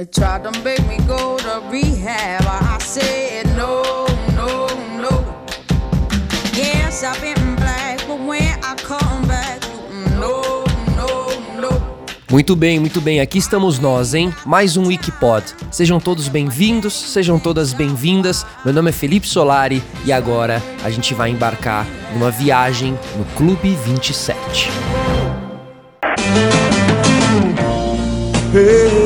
They tried to make me go to rehab. I said no, no, no. Yes, I've been black, but when I come back, no, no, no. Muito bem, muito bem, aqui estamos nós, hein? Mais um Wikipod. Sejam todos bem-vindos, sejam todas bem-vindas. Meu nome é Felipe Solari e agora a gente vai embarcar numa viagem no Clube 27. Hey,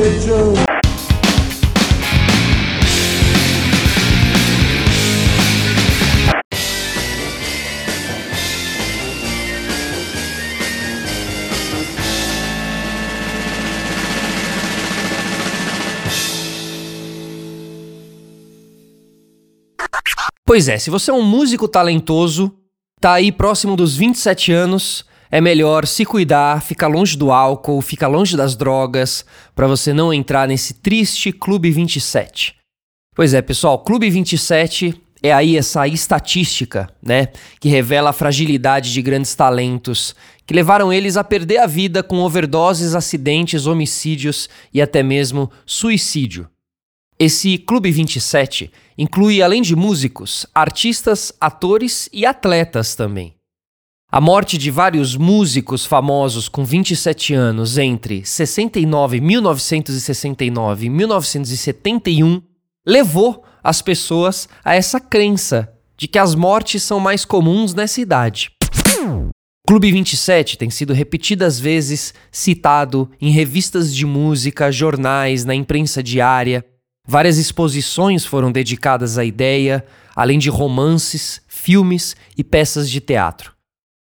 Pois é, se você é um músico talentoso, tá aí próximo dos 27 anos, é melhor se cuidar, ficar longe do álcool, ficar longe das drogas, para você não entrar nesse triste Clube 27. Pois é, pessoal, Clube 27 é aí essa estatística, né, que revela a fragilidade de grandes talentos que levaram eles a perder a vida com overdoses, acidentes, homicídios e até mesmo suicídio. Esse Clube 27 inclui, além de músicos, artistas, atores e atletas também. A morte de vários músicos famosos com 27 anos entre 69, 1969 e 1971 levou as pessoas a essa crença de que as mortes são mais comuns nessa idade. Clube 27 tem sido repetidas vezes citado em revistas de música, jornais, na imprensa diária Várias exposições foram dedicadas à ideia, além de romances, filmes e peças de teatro.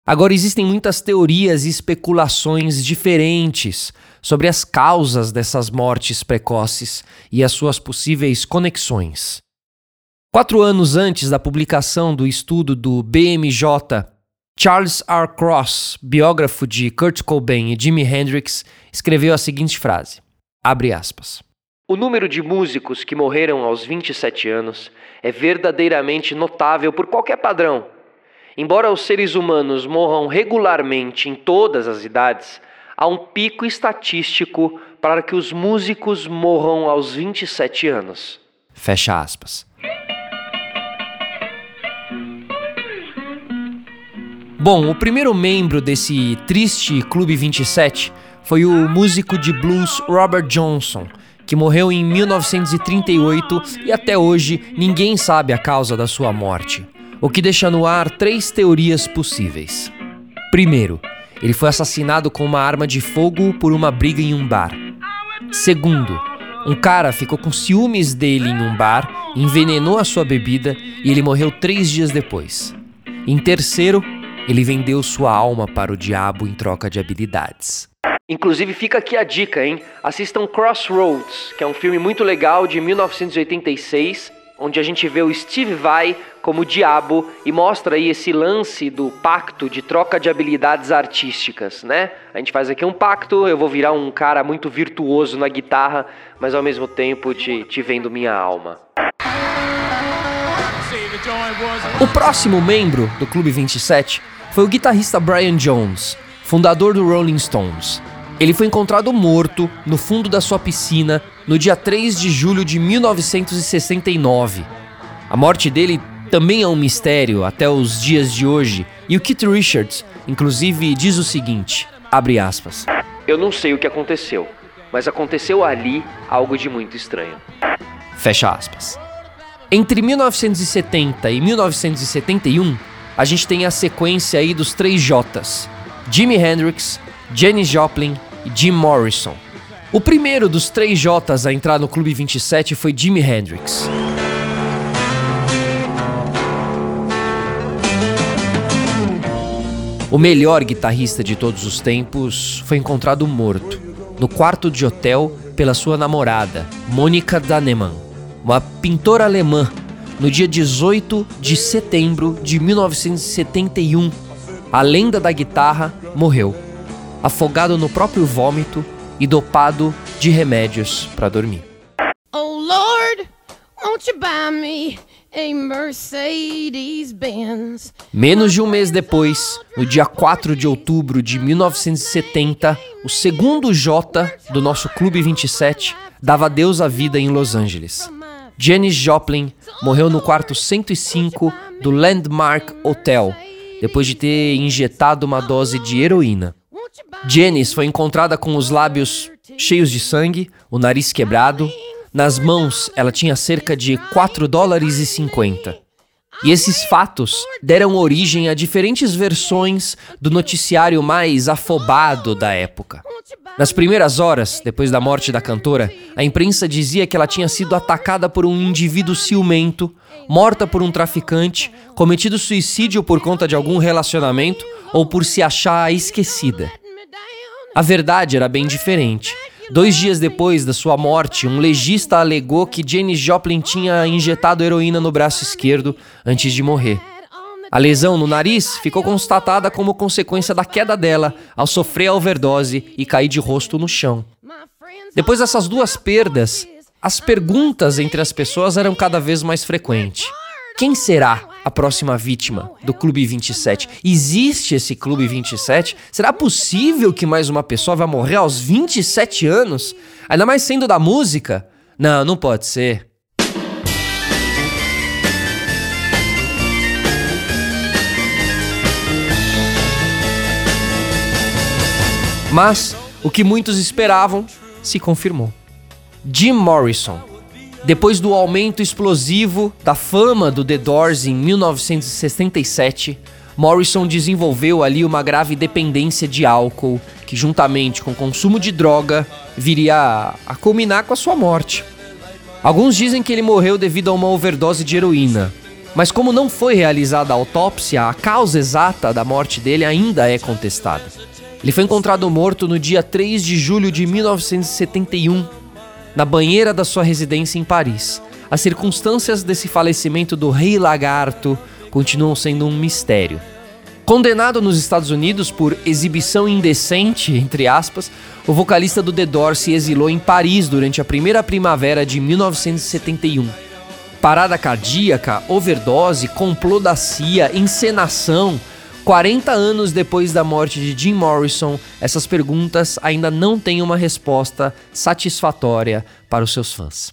Agora existem muitas teorias e especulações diferentes sobre as causas dessas mortes precoces e as suas possíveis conexões. Quatro anos antes da publicação do estudo do BMJ, Charles R. Cross, biógrafo de Kurt Cobain e Jimi Hendrix, escreveu a seguinte frase: abre aspas. O número de músicos que morreram aos 27 anos é verdadeiramente notável por qualquer padrão. Embora os seres humanos morram regularmente em todas as idades, há um pico estatístico para que os músicos morram aos 27 anos. Fecha aspas. Bom, o primeiro membro desse triste Clube 27 foi o músico de blues Robert Johnson que morreu em 1938 e até hoje ninguém sabe a causa da sua morte, o que deixa no ar três teorias possíveis. Primeiro, ele foi assassinado com uma arma de fogo por uma briga em um bar. Segundo, um cara ficou com ciúmes dele em um bar, envenenou a sua bebida e ele morreu três dias depois. Em terceiro, ele vendeu sua alma para o diabo em troca de habilidades. Inclusive fica aqui a dica, hein? Assistam Crossroads, que é um filme muito legal de 1986, onde a gente vê o Steve Vai como diabo e mostra aí esse lance do pacto de troca de habilidades artísticas, né? A gente faz aqui um pacto, eu vou virar um cara muito virtuoso na guitarra, mas ao mesmo tempo te, te vendo minha alma. O próximo membro do Clube 27 foi o guitarrista Brian Jones, fundador do Rolling Stones. Ele foi encontrado morto no fundo da sua piscina no dia 3 de julho de 1969. A morte dele também é um mistério até os dias de hoje, e o Keith Richards, inclusive, diz o seguinte: abre aspas. Eu não sei o que aconteceu, mas aconteceu ali algo de muito estranho. Fecha aspas. Entre 1970 e 1971, a gente tem a sequência aí dos três J's: Jimi Hendrix, Janis Joplin e Jim Morrison. O primeiro dos três J's a entrar no Clube 27 foi Jimi Hendrix. O melhor guitarrista de todos os tempos foi encontrado morto no quarto de hotel pela sua namorada, Monika Danemann, uma pintora alemã, no dia 18 de setembro de 1971. A lenda da guitarra morreu afogado no próprio vômito e dopado de remédios para dormir. Oh Lord, won't you buy me Menos de um mês depois, no dia 4 de outubro de 1970, o segundo J do nosso Clube 27 dava adeus à vida em Los Angeles. Janis Joplin morreu no quarto 105 do Landmark Hotel, depois de ter injetado uma dose de heroína. Janis foi encontrada com os lábios cheios de sangue, o nariz quebrado, nas mãos, ela tinha cerca de 4 dólares e 50. E esses fatos deram origem a diferentes versões do noticiário mais afobado da época. Nas primeiras horas, depois da morte da cantora, a imprensa dizia que ela tinha sido atacada por um indivíduo ciumento, morta por um traficante, cometido suicídio por conta de algum relacionamento ou por se achar esquecida. A verdade era bem diferente. Dois dias depois da sua morte, um legista alegou que Janis Joplin tinha injetado heroína no braço esquerdo antes de morrer. A lesão no nariz ficou constatada como consequência da queda dela ao sofrer a overdose e cair de rosto no chão. Depois dessas duas perdas, as perguntas entre as pessoas eram cada vez mais frequentes. Quem será a próxima vítima do Clube 27? Existe esse Clube 27? Será possível que mais uma pessoa vai morrer aos 27 anos? Ainda mais sendo da música? Não, não pode ser. Mas o que muitos esperavam se confirmou. Jim Morrison, depois do aumento explosivo da fama do The Doors em 1967, Morrison desenvolveu ali uma grave dependência de álcool, que juntamente com o consumo de droga viria a culminar com a sua morte. Alguns dizem que ele morreu devido a uma overdose de heroína, mas como não foi realizada a autópsia, a causa exata da morte dele ainda é contestada. Ele foi encontrado morto no dia 3 de julho de 1971 na banheira da sua residência em Paris. As circunstâncias desse falecimento do Rei Lagarto continuam sendo um mistério. Condenado nos Estados Unidos por exibição indecente, entre aspas, o vocalista do The Doors se exilou em Paris durante a primeira primavera de 1971. Parada cardíaca, overdose, complô da CIA, encenação, 40 anos depois da morte de Jim Morrison, essas perguntas ainda não têm uma resposta satisfatória para os seus fãs.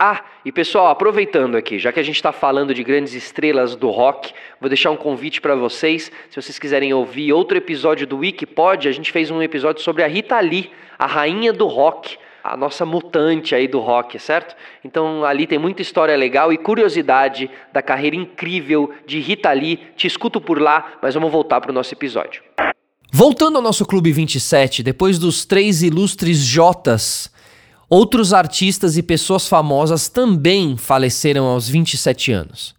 Ah, e pessoal, aproveitando aqui, já que a gente está falando de grandes estrelas do rock, vou deixar um convite para vocês. Se vocês quiserem ouvir outro episódio do Wikipod, a gente fez um episódio sobre a Rita Lee, a rainha do rock a nossa mutante aí do rock, certo? Então ali tem muita história legal e curiosidade da carreira incrível de Rita Lee. Te escuto por lá, mas vamos voltar para o nosso episódio. Voltando ao nosso Clube 27, depois dos três ilustres Jotas, outros artistas e pessoas famosas também faleceram aos 27 anos.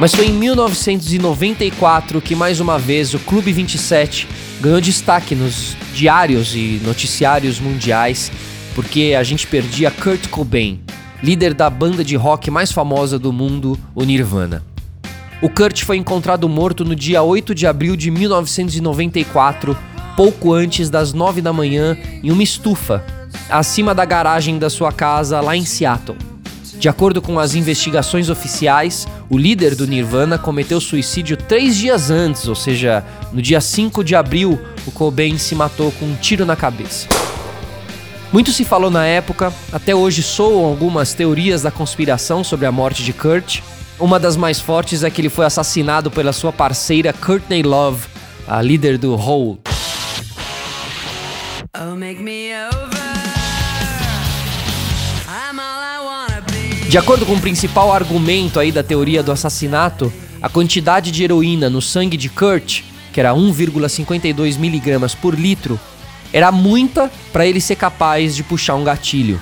Mas foi em 1994 que mais uma vez o Clube 27 ganhou destaque nos diários e noticiários mundiais, porque a gente perdia Kurt Cobain, líder da banda de rock mais famosa do mundo, o Nirvana. O Kurt foi encontrado morto no dia 8 de abril de 1994, pouco antes das 9 da manhã, em uma estufa, acima da garagem da sua casa lá em Seattle. De acordo com as investigações oficiais, o líder do Nirvana cometeu suicídio três dias antes, ou seja, no dia 5 de abril, o Cobain se matou com um tiro na cabeça. Muito se falou na época, até hoje soam algumas teorias da conspiração sobre a morte de Kurt. Uma das mais fortes é que ele foi assassinado pela sua parceira Courtney Love, a líder do Hole. Oh, De acordo com o principal argumento aí da teoria do assassinato, a quantidade de heroína no sangue de Kurt, que era 1,52 miligramas por litro, era muita para ele ser capaz de puxar um gatilho.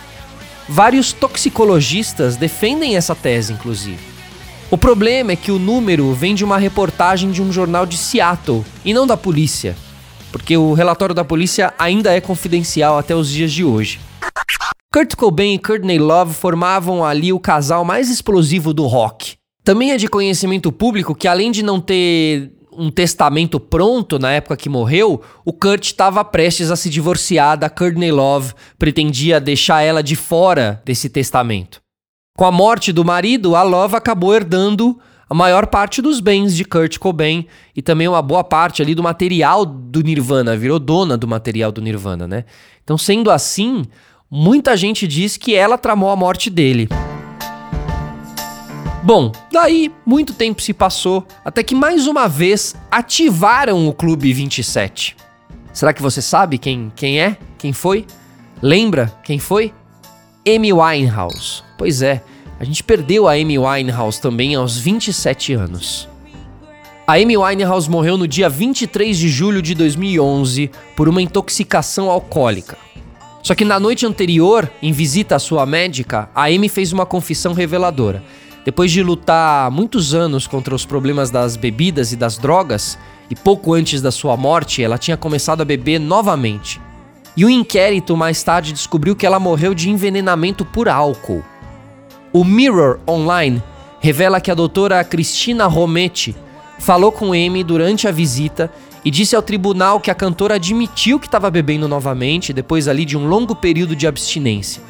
Vários toxicologistas defendem essa tese, inclusive. O problema é que o número vem de uma reportagem de um jornal de Seattle e não da polícia, porque o relatório da polícia ainda é confidencial até os dias de hoje. Kurt Cobain e Courtney Love formavam ali o casal mais explosivo do rock. Também é de conhecimento público que, além de não ter um testamento pronto na época que morreu, o Kurt estava prestes a se divorciar da Courtney Love, pretendia deixar ela de fora desse testamento. Com a morte do marido, a Love acabou herdando a maior parte dos bens de Kurt Cobain e também uma boa parte ali do material do Nirvana, virou dona do material do Nirvana, né? Então, sendo assim, muita gente diz que ela tramou a morte dele. Bom, daí muito tempo se passou até que mais uma vez ativaram o Clube 27. Será que você sabe quem, quem é? Quem foi? Lembra quem foi? Amy Winehouse. Pois é, a gente perdeu a Amy Winehouse também aos 27 anos. A Amy Winehouse morreu no dia 23 de julho de 2011 por uma intoxicação alcoólica. Só que na noite anterior, em visita à sua médica, a Amy fez uma confissão reveladora. Depois de lutar muitos anos contra os problemas das bebidas e das drogas, e pouco antes da sua morte, ela tinha começado a beber novamente. E o inquérito mais tarde descobriu que ela morreu de envenenamento por álcool. O Mirror Online revela que a doutora Cristina Rometti falou com Amy durante a visita e disse ao tribunal que a cantora admitiu que estava bebendo novamente depois ali de um longo período de abstinência.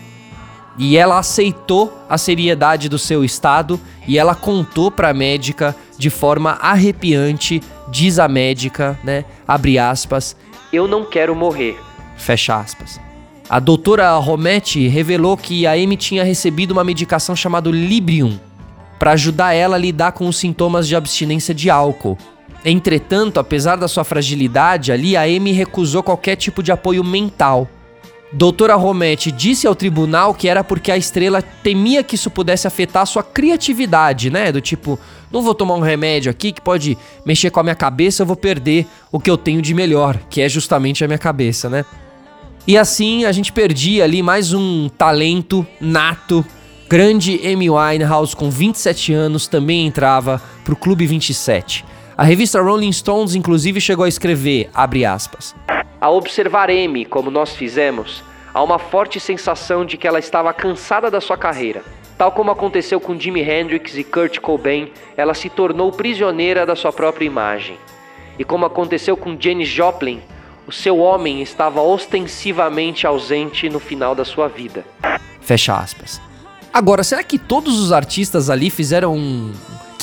E ela aceitou a seriedade do seu estado e ela contou para a médica de forma arrepiante, diz a médica, né? Abre aspas, eu não quero morrer. Fecha aspas. A doutora Rometti revelou que a Amy tinha recebido uma medicação chamada Librium para ajudar ela a lidar com os sintomas de abstinência de álcool. Entretanto, apesar da sua fragilidade ali, a Amy recusou qualquer tipo de apoio mental. Doutora Rometti disse ao tribunal que era porque a estrela temia que isso pudesse afetar sua criatividade, né? Do tipo, não vou tomar um remédio aqui que pode mexer com a minha cabeça, eu vou perder o que eu tenho de melhor, que é justamente a minha cabeça, né? E assim a gente perdia ali mais um talento nato. Grande Amy Winehouse, com 27 anos, também entrava para o Clube 27. A revista Rolling Stones, inclusive, chegou a escrever, abre aspas, Ao observar Amy, como nós fizemos, há uma forte sensação de que ela estava cansada da sua carreira. Tal como aconteceu com Jimi Hendrix e Kurt Cobain, ela se tornou prisioneira da sua própria imagem. E como aconteceu com Janis Joplin, o seu homem estava ostensivamente ausente no final da sua vida. Fecha aspas. Agora, será que todos os artistas ali fizeram um.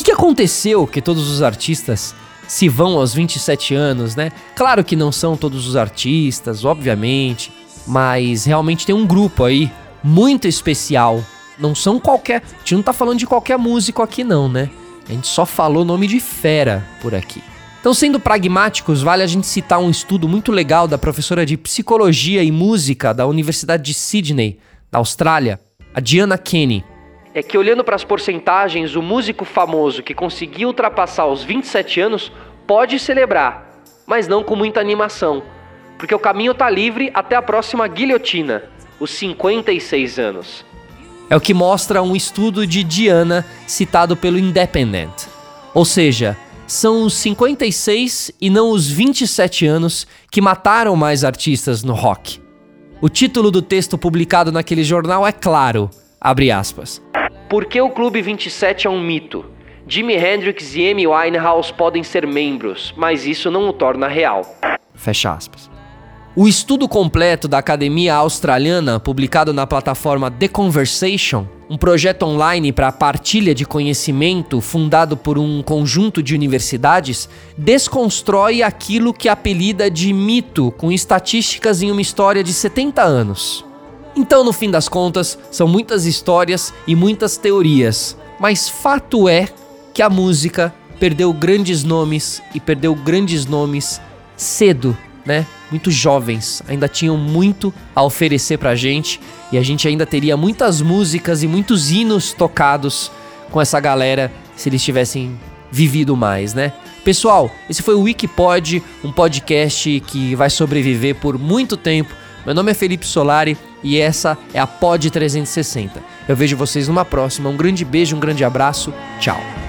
Que, aconteceu que todos os artistas se vão aos 27 anos, né? Claro que não são todos os artistas, obviamente, mas realmente tem um grupo aí muito especial. Não são qualquer. A gente não tá falando de qualquer músico aqui, não, né? A gente só falou nome de fera por aqui. Então, sendo pragmáticos, vale a gente citar um estudo muito legal da professora de psicologia e música da Universidade de Sydney, na Austrália, a Diana Kenny. É que olhando para as porcentagens, o músico famoso que conseguiu ultrapassar os 27 anos pode celebrar, mas não com muita animação, porque o caminho está livre até a próxima guilhotina, os 56 anos. É o que mostra um estudo de Diana citado pelo Independent. Ou seja, são os 56 e não os 27 anos que mataram mais artistas no rock. O título do texto publicado naquele jornal é claro, abre aspas. Por que o Clube 27 é um mito? Jimi Hendrix e Amy Winehouse podem ser membros, mas isso não o torna real. Fecha aspas. O estudo completo da Academia Australiana, publicado na plataforma The Conversation, um projeto online para partilha de conhecimento fundado por um conjunto de universidades, desconstrói aquilo que apelida de mito com estatísticas em uma história de 70 anos. Então, no fim das contas, são muitas histórias e muitas teorias, mas fato é que a música perdeu grandes nomes e perdeu grandes nomes cedo né, muito jovens, ainda tinham muito a oferecer pra gente e a gente ainda teria muitas músicas e muitos hinos tocados com essa galera se eles tivessem vivido mais, né? Pessoal, esse foi o Wikipod, um podcast que vai sobreviver por muito tempo. Meu nome é Felipe Solari e essa é a Pod 360. Eu vejo vocês numa próxima. Um grande beijo, um grande abraço. Tchau.